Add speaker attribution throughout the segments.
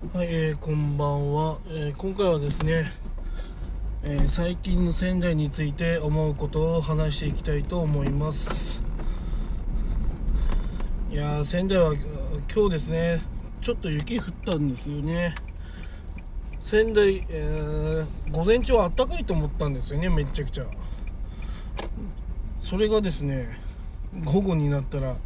Speaker 1: はい、えーこんばんは、えー今回はですね、えー最近の仙台について思うことを話していきたいと思います。いや仙台は今日ですねちょっと雪降ったんですよね。仙台、えー午前中は暖かいと思ったんですよねめっちゃくちゃ。それがですね午後になったら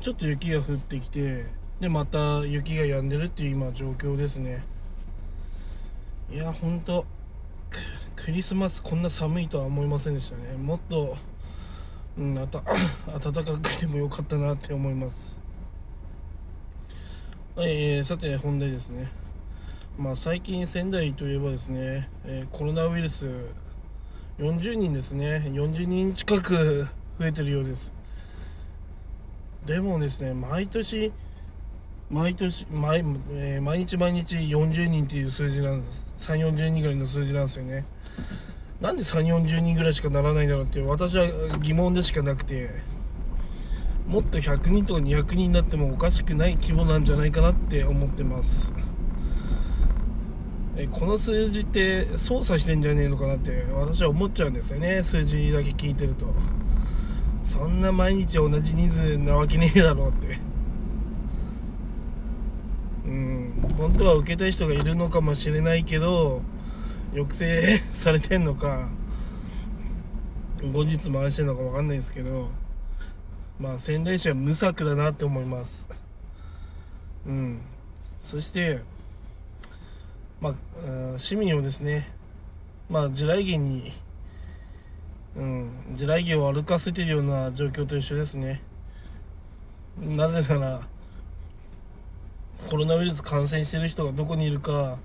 Speaker 1: ちょっと雪が降ってきてでまた雪が止んでるっていう今状況ですね。いやほんとクリスマスこんな寒いとは思いませんでしたね。もっと、うん、あた 暖かくてもよかったなって思います。はい、えーさて本題ですね。まあ最近仙台といえばですね、えーコロナウイルス40人ですね。40人近く増えてるようです。でもですね毎年毎年毎,、えー毎日毎日40人っていう数字なんです。3 4 0人ぐらいの数字なんですよね。なんで3 4 0人ぐらいしかならないんだろうって私は疑問でしかなくてもっと100人とか200人になってもおかしくない規模なんじゃないかなって思ってます。えこの数字って操作してんじゃねえのかなって私は思っちゃうんですよね。数字だけ聞いてると。そんな毎日同じ人数なわけねえだろうってうん本当は受けたい人がいるのかもしれないけど抑制されてんのか後日回してんのか分かんないですけどまあ仙台市は無策だなって思います。うん。そしてまあ市民をですねまあ地雷原にうん地雷原を歩かせてるような状況と一緒ですね。なぜならコロナウイルス感染してる人がどこにいるか、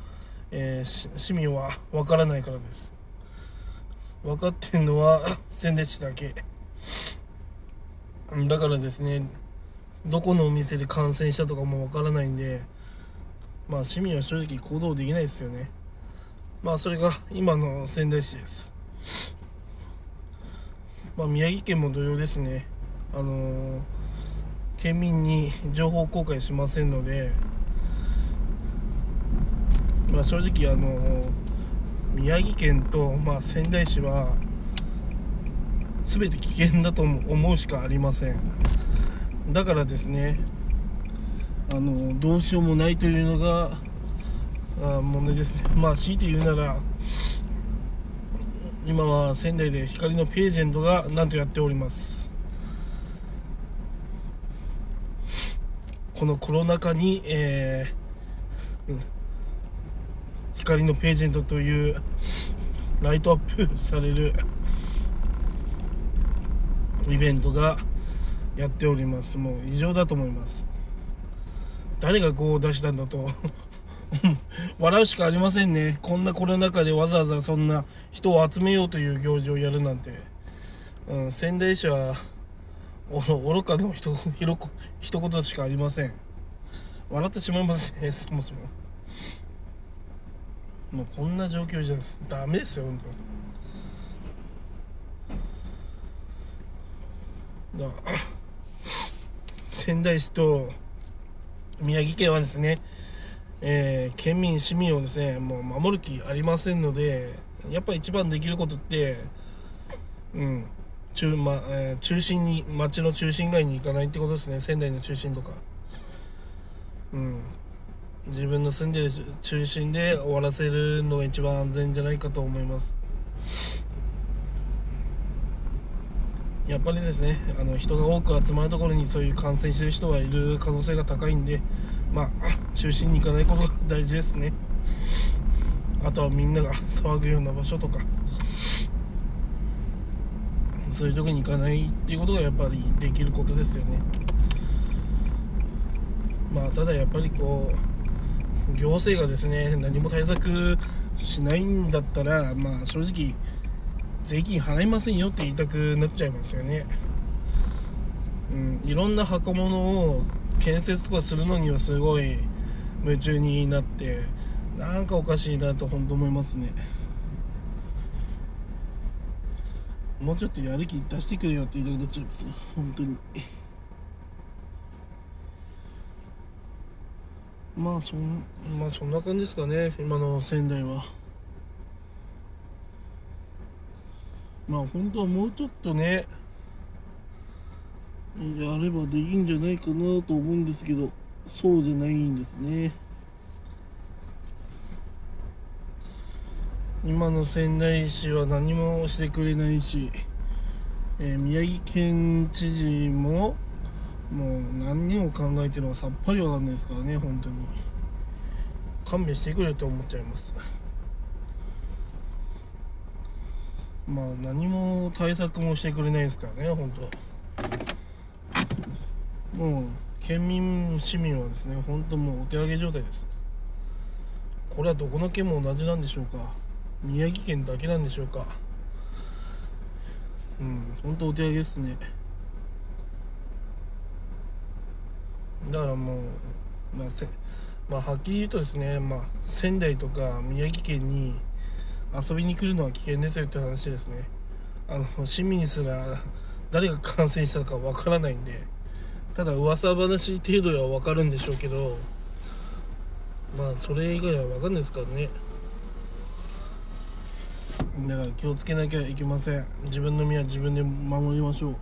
Speaker 1: えー市民は 分からないからです。分かってんのは仙台市だけ。だからですねどこのお店で感染したとかも分からないんでまあ市民は正直行動できないですよね。まあそれが 今の仙台市です。まあ宮城県も同様ですね。あのー県民に情報公開しませんので、まあ、正直あの宮城県と、まあ、仙台市は全て危険だと思うしかありません。だからですねあのどうしようもないというのがあ問題ですね。まあ強いて言うなら今は仙台で光のページェントがなんとやっております。このコロナ禍に、えーうん。光のページェントというライトアップされるイベントがやっております。もう異常だと思います。誰がこう出したんだと。笑うしかありませんね。こんなコロナ禍でわざわざそんな人を集めようという行事をやるなんて、うん、仙台市は愚かのひとひろこ一言しかありません。笑ってしまいますね。そもそも。もうこんな状況じゃダメですよ本当。だ仙台市と宮城県はですね、えー県民市民をですねもう守る気ありませんのでやっぱり一番できることってうん中,、まえー中心に町の中心街に行かないってことですね仙台の中心とか。うん。自分の住んでる中心で終わらせるのが一番安全じゃないかと思います。やっぱりですねあの人が多く集まるところにそういう感染してる人がいる可能性が高いんでまあ中心に行かないことが大事ですね。あとはみんなが騒ぐような場所とかそういうとこに行かないっていうことがやっぱりできることですよね。まあただやっぱりこう行政がですね何も対策しないんだったらまあ正直税金払いませんよって言いたくなっちゃいますよね。うんいろんな箱物を建設とかするのにはすごい夢中になってなんかおかしいなと本当思いますね。もうちょっとやる気出してくれよって言いたくなっちゃいますよ本当に。まあそんまあそんな感じですかね今の仙台は。まあ本当はもうちょっとねやればできんじゃないかなと思うんですけどそうじゃないんですね。今の仙台市は何もしてくれないし、えー、宮城県知事ももう何を考えてるのかさっぱりわかんないですからね本当に。勘弁してくれと思っちゃいます。まあ何も対策もしてくれないですからね本当。もう県民市民はですね本当もうお手上げ状態です。これはどこの県も同じなんでしょうか。宮城県だけなんでしょうか。うん本当お手上げですね。だからもう、まあせまあ、はっきり言うとですね、まあ、仙台とか宮城県に遊びに来るのは危険ですよって話ですね。あの市民すら誰が感染したかわからないんでただ噂話程度では分かるんでしょうけどまあそれ以外は分かんないですからね。だから気をつけなきゃいけません。自分の身は自分で守りましょう。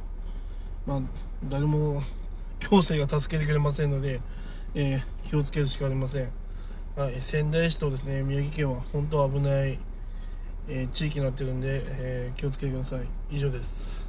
Speaker 1: まあ誰も行政が助けてくれませんので、えー、気をつけるしかありません、はい、仙台市とですね宮城県は本当危ない、えー、地域になってるんで、えー、気をつけてください。以上です。